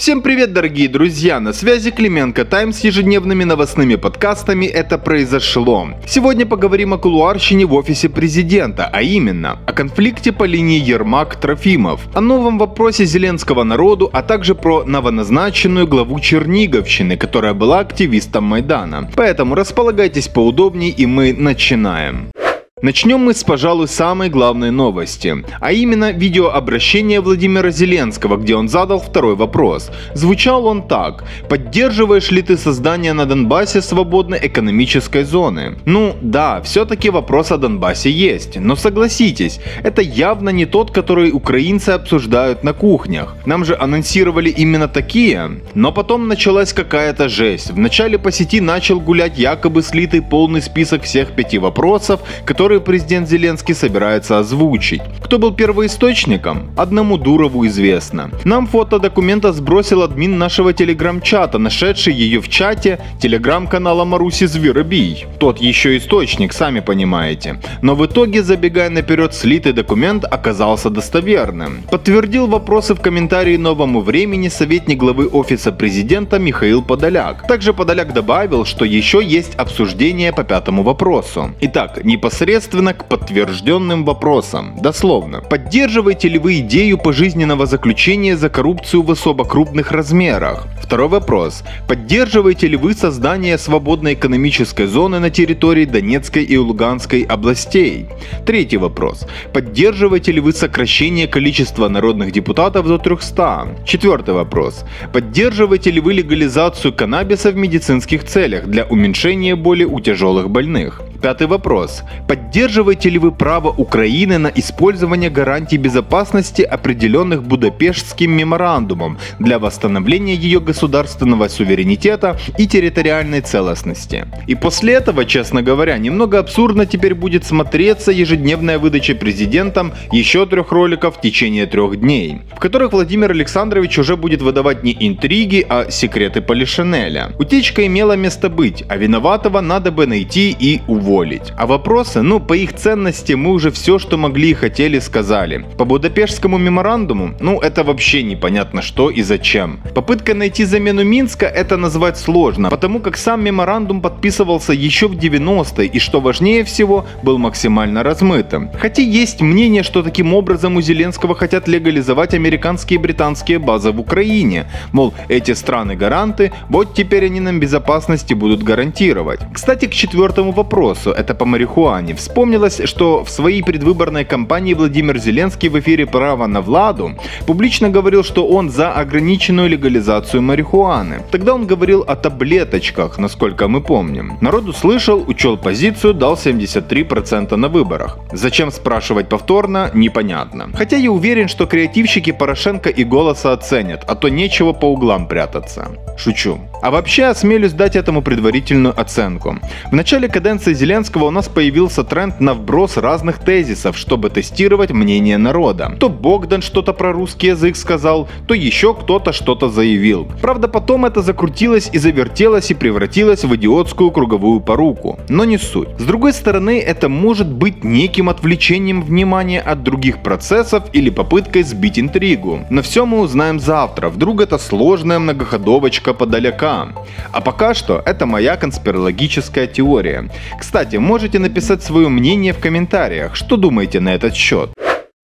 Всем привет, дорогие друзья! На связи Клименко Тайм с ежедневными новостными подкастами «Это произошло». Сегодня поговорим о кулуарщине в офисе президента, а именно о конфликте по линии Ермак-Трофимов, о новом вопросе Зеленского народу, а также про новоназначенную главу Черниговщины, которая была активистом Майдана. Поэтому располагайтесь поудобнее и мы начинаем. Начнем мы с, пожалуй, самой главной новости, а именно видеообращение Владимира Зеленского, где он задал второй вопрос. Звучал он так. Поддерживаешь ли ты создание на Донбассе свободной экономической зоны? Ну да, все-таки вопрос о Донбассе есть, но согласитесь, это явно не тот, который украинцы обсуждают на кухнях. Нам же анонсировали именно такие. Но потом началась какая-то жесть. Вначале по сети начал гулять якобы слитый полный список всех пяти вопросов, которые которые президент Зеленский собирается озвучить. Кто был первоисточником? Одному Дурову известно. Нам фото документа сбросил админ нашего телеграм-чата, нашедший ее в чате телеграм-канала Маруси Зверобий. Тот еще источник, сами понимаете. Но в итоге, забегая наперед, слитый документ оказался достоверным. Подтвердил вопросы в комментарии новому времени советник главы офиса президента Михаил Подоляк. Также Подоляк добавил, что еще есть обсуждение по пятому вопросу. Итак, непосредственно непосредственно к подтвержденным вопросам. Дословно. Поддерживаете ли вы идею пожизненного заключения за коррупцию в особо крупных размерах? Второй вопрос. Поддерживаете ли вы создание свободной экономической зоны на территории Донецкой и Луганской областей? Третий вопрос. Поддерживаете ли вы сокращение количества народных депутатов до 300? Четвертый вопрос. Поддерживаете ли вы легализацию каннабиса в медицинских целях для уменьшения боли у тяжелых больных? Пятый вопрос. Поддерживаете ли вы право Украины на использование гарантий безопасности, определенных Будапештским меморандумом для восстановления ее государственного суверенитета и территориальной целостности? И после этого, честно говоря, немного абсурдно теперь будет смотреться ежедневная выдача президентом еще трех роликов в течение трех дней, в которых Владимир Александрович уже будет выдавать не интриги, а секреты Полишинеля. Утечка имела место быть, а виноватого надо бы найти и уволить уволить. А вопросы, ну, по их ценности мы уже все, что могли и хотели, сказали. По Будапештскому меморандуму, ну, это вообще непонятно что и зачем. Попытка найти замену Минска это назвать сложно, потому как сам меморандум подписывался еще в 90-е и, что важнее всего, был максимально размытым. Хотя есть мнение, что таким образом у Зеленского хотят легализовать американские и британские базы в Украине. Мол, эти страны-гаранты, вот теперь они нам безопасности будут гарантировать. Кстати, к четвертому вопросу вопросу, это по марихуане, вспомнилось, что в своей предвыборной кампании Владимир Зеленский в эфире «Право на Владу» публично говорил, что он за ограниченную легализацию марихуаны. Тогда он говорил о таблеточках, насколько мы помним. Народ услышал, учел позицию, дал 73% на выборах. Зачем спрашивать повторно, непонятно. Хотя я уверен, что креативщики Порошенко и Голоса оценят, а то нечего по углам прятаться. Шучу. А вообще осмелюсь дать этому предварительную оценку. В начале каденции Зеленского у нас появился тренд на вброс разных тезисов, чтобы тестировать мнение народа. То Богдан что-то про русский язык сказал, то еще кто-то что-то заявил. Правда потом это закрутилось и завертелось и превратилось в идиотскую круговую поруку. Но не суть. С другой стороны, это может быть неким отвлечением внимания от других процессов или попыткой сбить интригу. Но все мы узнаем завтра, вдруг это сложная многоходовочка подаляка а пока что это моя конспирологическая теория. Кстати, можете написать свое мнение в комментариях, что думаете на этот счет.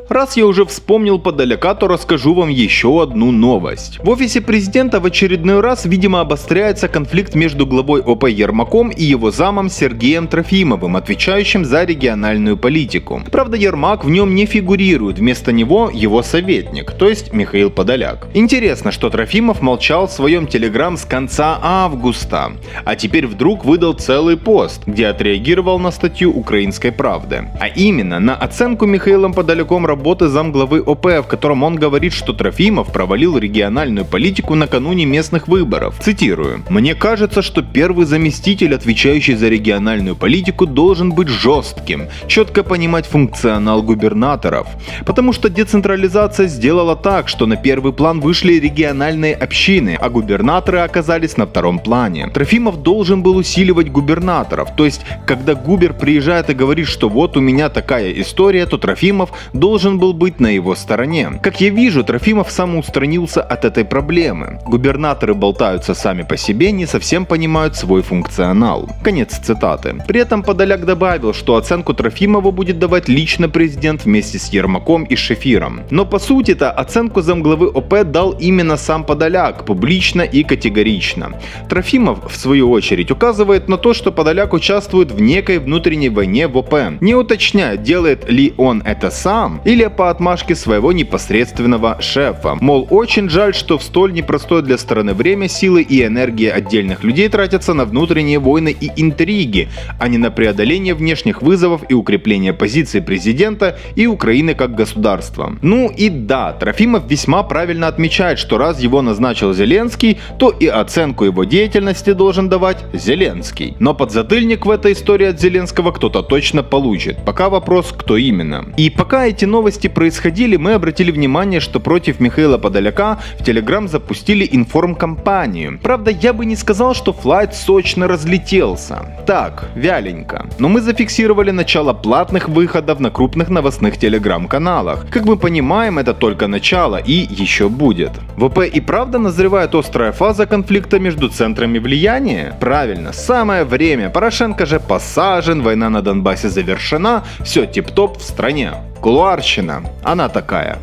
Раз я уже вспомнил подаляка, то расскажу вам еще одну новость. В офисе президента в очередной раз, видимо, обостряется конфликт между главой ОП Ермаком и его замом Сергеем Трофимовым, отвечающим за региональную политику. Правда, Ермак в нем не фигурирует, вместо него его советник, то есть Михаил Подоляк. Интересно, что Трофимов молчал в своем телеграм с конца августа, а теперь вдруг выдал целый пост, где отреагировал на статью «Украинской правды». А именно, на оценку Михаилом Подоляком работы замглавы ОП, в котором он говорит, что Трофимов провалил региональную политику накануне местных выборов. Цитирую. «Мне кажется, что первый заместитель, отвечающий за региональную политику, должен быть жестким, четко понимать функционал губернаторов. Потому что децентрализация сделала так, что на первый план вышли региональные общины, а губернаторы оказались на втором плане. Трофимов должен был усиливать губернаторов, то есть, когда губер приезжает и говорит, что вот у меня такая история, то Трофимов должен должен был быть на его стороне. Как я вижу, Трофимов самоустранился от этой проблемы. Губернаторы болтаются сами по себе, не совсем понимают свой функционал. Конец цитаты. При этом Подоляк добавил, что оценку Трофимову будет давать лично президент вместе с Ермаком и Шефиром. Но по сути-то оценку замглавы ОП дал именно сам Подоляк, публично и категорично. Трофимов, в свою очередь, указывает на то, что Подоляк участвует в некой внутренней войне в ОП, не уточняя, делает ли он это сам или по отмашке своего непосредственного шефа. Мол, очень жаль, что в столь непростое для страны время силы и энергия отдельных людей тратятся на внутренние войны и интриги, а не на преодоление внешних вызовов и укрепление позиции президента и Украины как государства. Ну и да, Трофимов весьма правильно отмечает, что раз его назначил Зеленский, то и оценку его деятельности должен давать Зеленский. Но подзатыльник в этой истории от Зеленского кто-то точно получит. Пока вопрос, кто именно. И пока эти новости происходили, мы обратили внимание, что против Михаила Подоляка в Телеграм запустили информкомпанию. Правда, я бы не сказал, что флайт сочно разлетелся. Так, вяленько. Но мы зафиксировали начало платных выходов на крупных новостных телеграм-каналах. Как мы понимаем, это только начало и еще будет. ВП и правда назревает острая фаза конфликта между центрами влияния? Правильно, самое время. Порошенко же посажен, война на Донбассе завершена, все тип-топ в стране. Кулуарщина, она такая.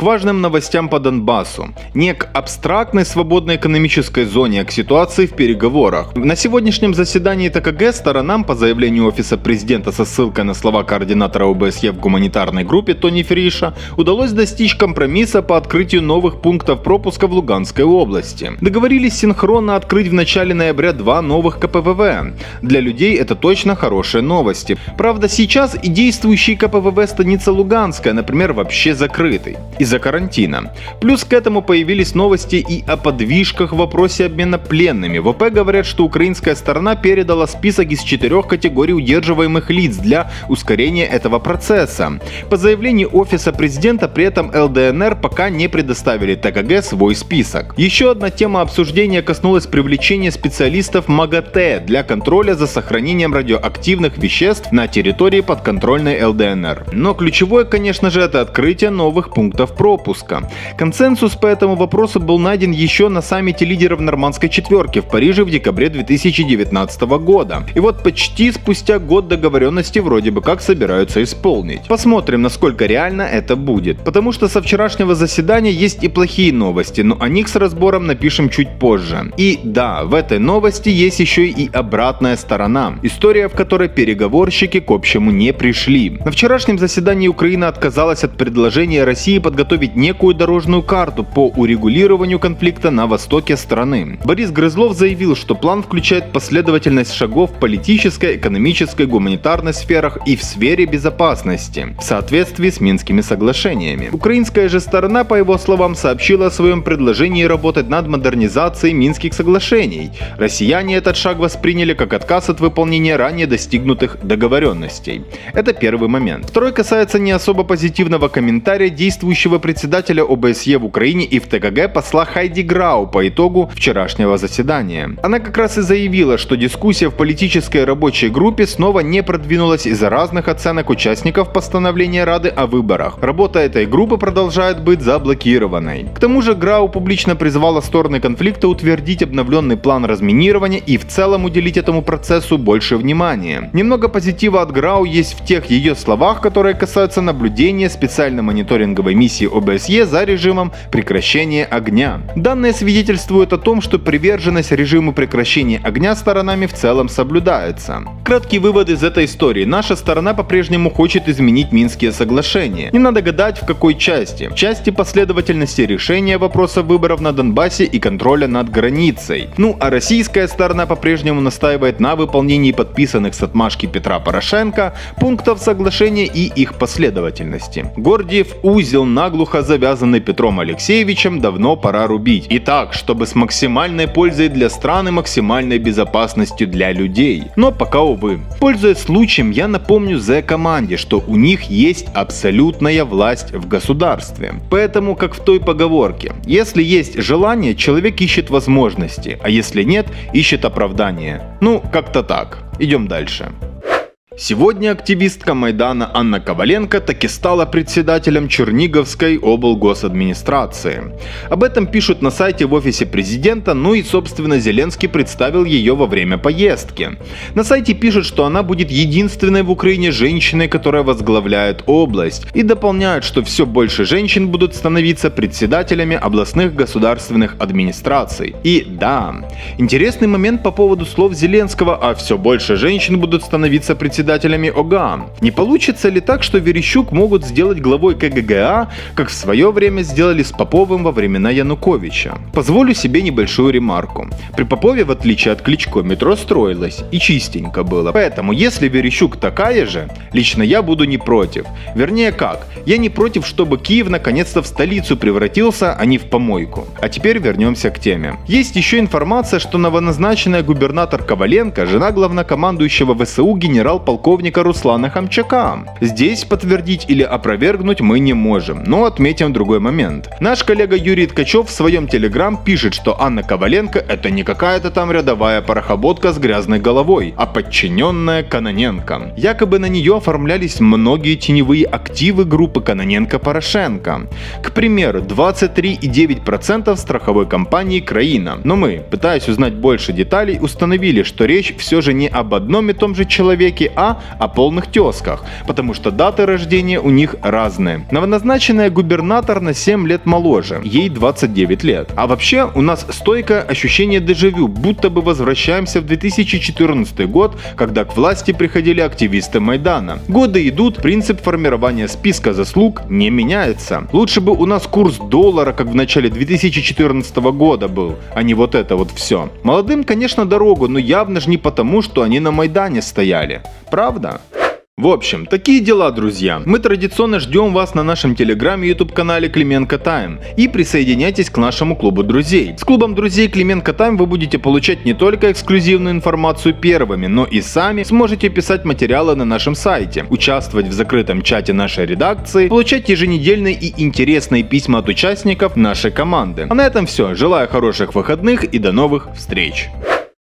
К важным новостям по Донбассу. Не к абстрактной свободной экономической зоне, а к ситуации в переговорах. На сегодняшнем заседании ТКГ сторонам по заявлению Офиса Президента со ссылкой на слова координатора ОБСЕ в гуманитарной группе Тони Фриша удалось достичь компромисса по открытию новых пунктов пропуска в Луганской области. Договорились синхронно открыть в начале ноября два новых КПВВ. Для людей это точно хорошие новости. Правда, сейчас и действующий КПВВ станица Луганская, например, вообще закрытый. Из из-за карантина. Плюс к этому появились новости и о подвижках в вопросе обмена пленными. В ОП говорят, что украинская сторона передала список из четырех категорий удерживаемых лиц для ускорения этого процесса. По заявлению Офиса Президента при этом ЛДНР пока не предоставили ТКГ свой список. Еще одна тема обсуждения коснулась привлечения специалистов МАГАТЭ для контроля за сохранением радиоактивных веществ на территории подконтрольной ЛДНР. Но ключевое, конечно же, это открытие новых пунктов пропуска. Консенсус по этому вопросу был найден еще на саммите лидеров нормандской четверки в Париже в декабре 2019 года. И вот почти спустя год договоренности вроде бы как собираются исполнить. Посмотрим, насколько реально это будет. Потому что со вчерашнего заседания есть и плохие новости, но о них с разбором напишем чуть позже. И да, в этой новости есть еще и обратная сторона. История, в которой переговорщики к общему не пришли. На вчерашнем заседании Украина отказалась от предложения России подготовить подготовить некую дорожную карту по урегулированию конфликта на востоке страны. Борис Грызлов заявил, что план включает последовательность шагов в политической, экономической, гуманитарной сферах и в сфере безопасности, в соответствии с Минскими соглашениями. Украинская же сторона, по его словам, сообщила о своем предложении работать над модернизацией Минских соглашений. Россияне этот шаг восприняли как отказ от выполнения ранее достигнутых договоренностей. Это первый момент. Второй касается не особо позитивного комментария действующего председателя ОБСЕ в Украине и в ТКГ посла Хайди Грау по итогу вчерашнего заседания. Она как раз и заявила, что дискуссия в политической рабочей группе снова не продвинулась из-за разных оценок участников постановления Рады о выборах. Работа этой группы продолжает быть заблокированной. К тому же Грау публично призвала стороны конфликта утвердить обновленный план разминирования и в целом уделить этому процессу больше внимания. Немного позитива от Грау есть в тех ее словах, которые касаются наблюдения специальной мониторинговой миссии ОБСЕ за режимом прекращения огня. Данные свидетельствуют о том, что приверженность режиму прекращения огня сторонами в целом соблюдается. Краткий вывод из этой истории. Наша сторона по-прежнему хочет изменить Минские соглашения. Не надо гадать в какой части. В части последовательности решения вопроса выборов на Донбассе и контроля над границей. Ну а российская сторона по-прежнему настаивает на выполнении подписанных с отмашки Петра Порошенко пунктов соглашения и их последовательности. Гордиев узел нагло наглухо завязанный Петром Алексеевичем, давно пора рубить. И так, чтобы с максимальной пользой для страны, максимальной безопасностью для людей. Но пока, увы. Пользуясь случаем, я напомню за команде, что у них есть абсолютная власть в государстве. Поэтому, как в той поговорке, если есть желание, человек ищет возможности, а если нет, ищет оправдание. Ну, как-то так. Идем дальше. Сегодня активистка Майдана Анна Коваленко таки стала председателем Черниговской облгосадминистрации. Об этом пишут на сайте в офисе президента, ну и собственно Зеленский представил ее во время поездки. На сайте пишут, что она будет единственной в Украине женщиной, которая возглавляет область, и дополняют, что все больше женщин будут становиться председателями областных государственных администраций. И да, интересный момент по поводу слов Зеленского, а все больше женщин будут становиться председателями председателями ОГА. Не получится ли так, что Верещук могут сделать главой КГГА, как в свое время сделали с Поповым во времена Януковича? Позволю себе небольшую ремарку. При Попове, в отличие от Кличко, метро строилось и чистенько было. Поэтому, если Верещук такая же, лично я буду не против. Вернее как, я не против, чтобы Киев наконец-то в столицу превратился, а не в помойку. А теперь вернемся к теме. Есть еще информация, что новоназначенная губернатор Коваленко, жена главнокомандующего ВСУ генерал-полковника полковника Руслана Хамчака. Здесь подтвердить или опровергнуть мы не можем, но отметим другой момент. Наш коллега Юрий Ткачев в своем телеграм пишет, что Анна Коваленко это не какая-то там рядовая порохоботка с грязной головой, а подчиненная Каноненко. Якобы на нее оформлялись многие теневые активы группы Каноненко-Порошенко. К примеру, 23,9% страховой компании «Краина». Но мы, пытаясь узнать больше деталей, установили, что речь все же не об одном и том же человеке, а о полных тесках, потому что даты рождения у них разные. Новоназначенная губернатор на 7 лет моложе, ей 29 лет. А вообще у нас стойкое ощущение дежавю, будто бы возвращаемся в 2014 год, когда к власти приходили активисты Майдана. Годы идут, принцип формирования списка заслуг не меняется. Лучше бы у нас курс доллара, как в начале 2014 года был, а не вот это вот все. Молодым, конечно, дорогу, но явно же не потому, что они на Майдане стояли. Правда? В общем, такие дела, друзья. Мы традиционно ждем вас на нашем телеграме и YouTube канале Клименко Тайм и присоединяйтесь к нашему клубу друзей. С клубом друзей Клименко Тайм вы будете получать не только эксклюзивную информацию первыми, но и сами сможете писать материалы на нашем сайте, участвовать в закрытом чате нашей редакции, получать еженедельные и интересные письма от участников нашей команды. А на этом все. Желаю хороших выходных и до новых встреч.